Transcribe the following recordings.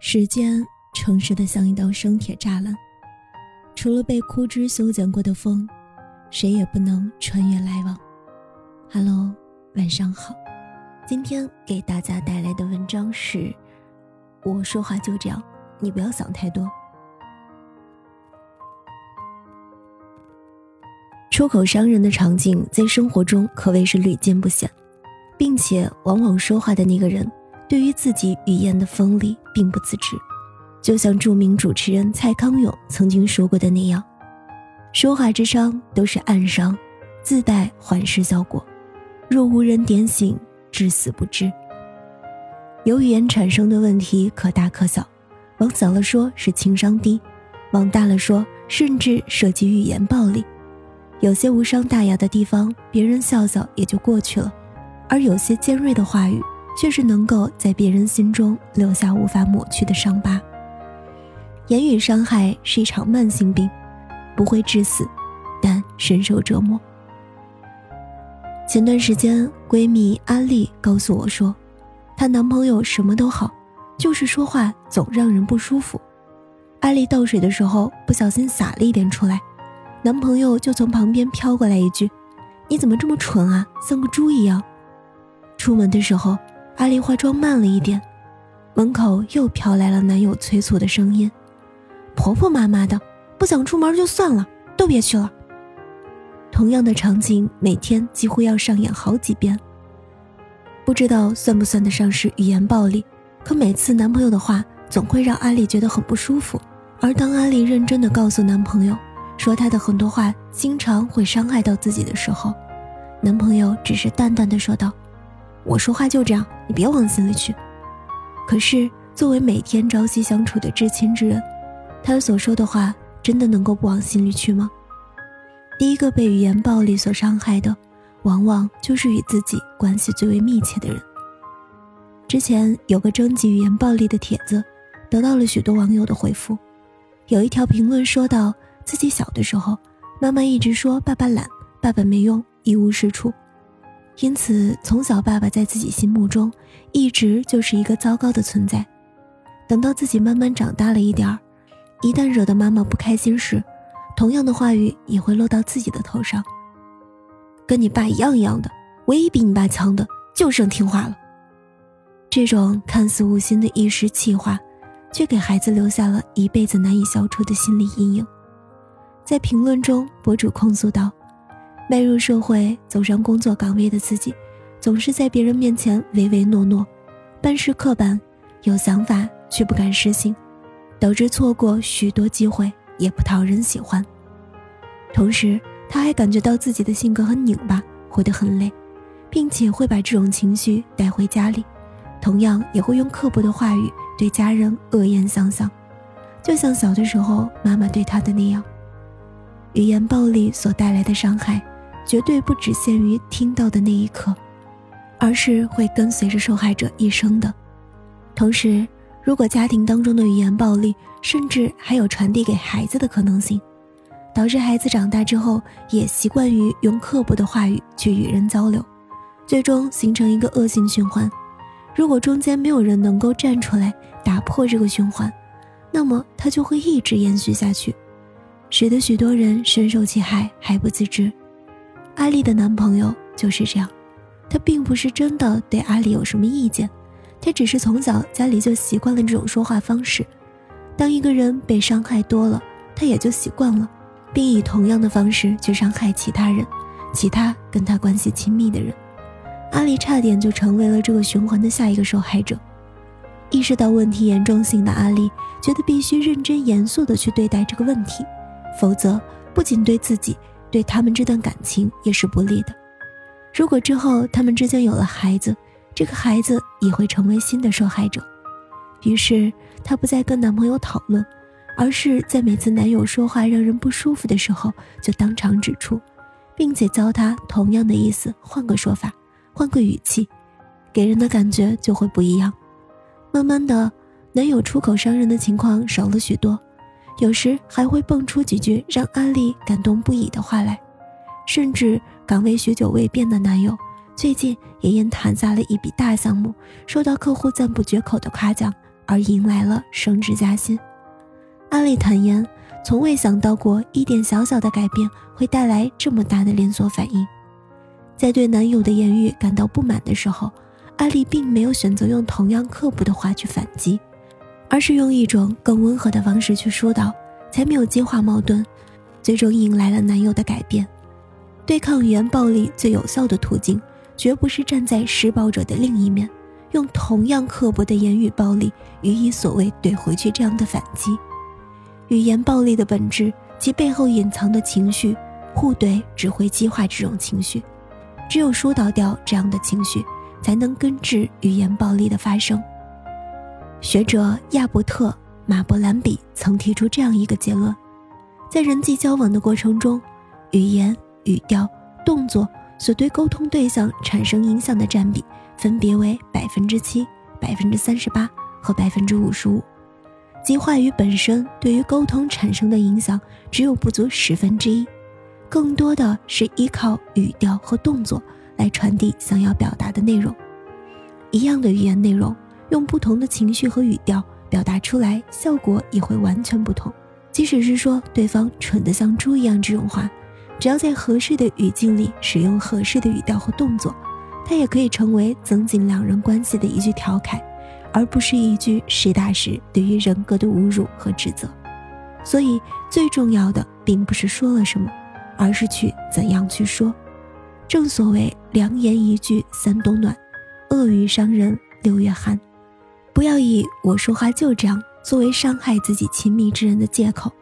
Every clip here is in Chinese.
时间诚实的像一道生铁栅栏，除了被枯枝修剪过的风，谁也不能穿越来往。Hello，晚上好，今天给大家带来的文章是：我说话就这样，你不要想太多。出口伤人的场景在生活中可谓是屡见不鲜，并且往往说话的那个人。对于自己语言的锋利并不自知，就像著名主持人蔡康永曾经说过的那样：“说话之伤都是暗伤，自带缓释效果。若无人点醒，至死不知。”由语言产生的问题可大可小，往小了说是情商低，往大了说甚至涉及语言暴力。有些无伤大雅的地方，别人笑笑也就过去了；而有些尖锐的话语。却是能够在别人心中留下无法抹去的伤疤。言语伤害是一场慢性病，不会致死，但深受折磨。前段时间，闺蜜安利告诉我说，她男朋友什么都好，就是说话总让人不舒服。安利倒水的时候不小心洒了一点出来，男朋友就从旁边飘过来一句：“你怎么这么蠢啊，像个猪一样。”出门的时候。阿丽化妆慢了一点，门口又飘来了男友催促的声音：“婆婆妈妈的，不想出门就算了，都别去了。”同样的场景每天几乎要上演好几遍。不知道算不算得上是语言暴力，可每次男朋友的话总会让阿丽觉得很不舒服。而当阿丽认真的告诉男朋友，说她的很多话经常会伤害到自己的时候，男朋友只是淡淡的说道。我说话就这样，你别往心里去。可是作为每天朝夕相处的至亲之人，他所说的话真的能够不往心里去吗？第一个被语言暴力所伤害的，往往就是与自己关系最为密切的人。之前有个征集语言暴力的帖子，得到了许多网友的回复。有一条评论说到，自己小的时候，妈妈一直说爸爸懒，爸爸没用，一无是处。因此，从小爸爸在自己心目中一直就是一个糟糕的存在。等到自己慢慢长大了一点儿，一旦惹得妈妈不开心时，同样的话语也会落到自己的头上。跟你爸一样一样的，唯一比你爸强的就剩听话了。这种看似无心的一时气话，却给孩子留下了一辈子难以消除的心理阴影。在评论中，博主控诉道。迈入社会，走上工作岗位的自己，总是在别人面前唯唯诺诺，办事刻板，有想法却不敢实行，导致错过许多机会，也不讨人喜欢。同时，他还感觉到自己的性格很拧巴，活得很累，并且会把这种情绪带回家里，同样也会用刻薄的话语对家人恶言相向，就像小的时候妈妈对他的那样。语言暴力所带来的伤害。绝对不只限于听到的那一刻，而是会跟随着受害者一生的。同时，如果家庭当中的语言暴力，甚至还有传递给孩子的可能性，导致孩子长大之后也习惯于用刻薄的话语去与人交流，最终形成一个恶性循环。如果中间没有人能够站出来打破这个循环，那么它就会一直延续下去，使得许多人深受其害还不自知。阿丽的男朋友就是这样，他并不是真的对阿丽有什么意见，他只是从小家里就习惯了这种说话方式。当一个人被伤害多了，他也就习惯了，并以同样的方式去伤害其他人，其他跟他关系亲密的人。阿丽差点就成为了这个循环的下一个受害者。意识到问题严重性的阿丽，觉得必须认真严肃地去对待这个问题，否则不仅对自己。对他们这段感情也是不利的。如果之后他们之间有了孩子，这个孩子也会成为新的受害者。于是她不再跟男朋友讨论，而是在每次男友说话让人不舒服的时候，就当场指出，并且教他同样的意思，换个说法，换个语气，给人的感觉就会不一样。慢慢的，男友出口伤人的情况少了许多。有时还会蹦出几句让安利感动不已的话来，甚至岗位许久未变的男友，最近也因谈下了一笔大项目，受到客户赞不绝口的夸奖而迎来了升职加薪。阿丽坦言，从未想到过一点小小的改变会带来这么大的连锁反应。在对男友的言语感到不满的时候，阿丽并没有选择用同样刻薄的话去反击，而是用一种更温和的方式去疏导，才没有激化矛盾，最终迎来了男友的改变。对抗语言暴力最有效的途径，绝不是站在施暴者的另一面，用同样刻薄的言语暴力予以所谓怼回去这样的反击。语言暴力的本质，其背后隐藏的情绪，互怼只会激化这种情绪。只有疏导掉这样的情绪，才能根治语言暴力的发生。学者亚伯特·马伯兰比曾提出这样一个结论：在人际交往的过程中，语言、语调、动作所对沟通对象产生影响的占比，分别为百分之七、百分之三十八和百分之五十五。即话语本身对于沟通产生的影响，只有不足十分之一。更多的是依靠语调和动作来传递想要表达的内容。一样的语言内容，用不同的情绪和语调表达出来，效果也会完全不同。即使是说对方蠢得像猪一样这种话，只要在合适的语境里使用合适的语调和动作，它也可以成为增进两人关系的一句调侃，而不是一句实打实对于人格的侮辱和指责。所以，最重要的并不是说了什么。而是去怎样去说，正所谓良言一句三冬暖，恶语伤人六月寒。不要以我说话就这样作为伤害自己亲密之人的借口，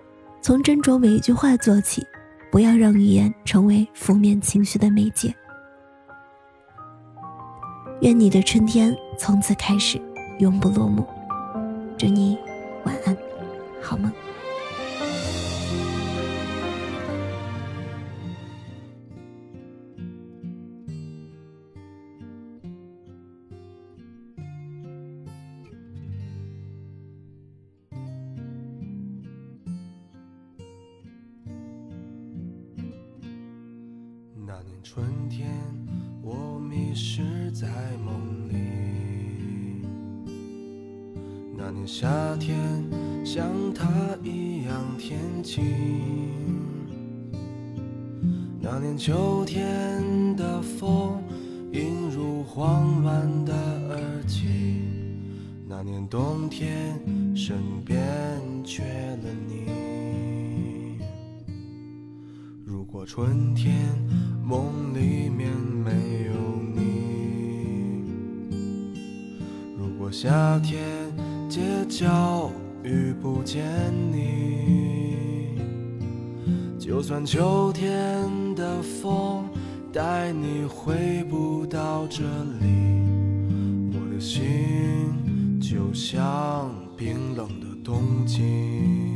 从斟酌每一句话做起，不要让语言成为负面情绪的媒介。愿你的春天从此开始永不落幕。祝你晚安，好梦。是在梦里。那年夏天，像他一样天晴。那年秋天的风，映入慌乱的耳际。那年冬天，身边缺了你。如果春天。梦里面没有你。如果夏天街角遇不见你，就算秋天的风带你回不到这里，我的心就像冰冷的冬季。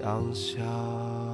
想象。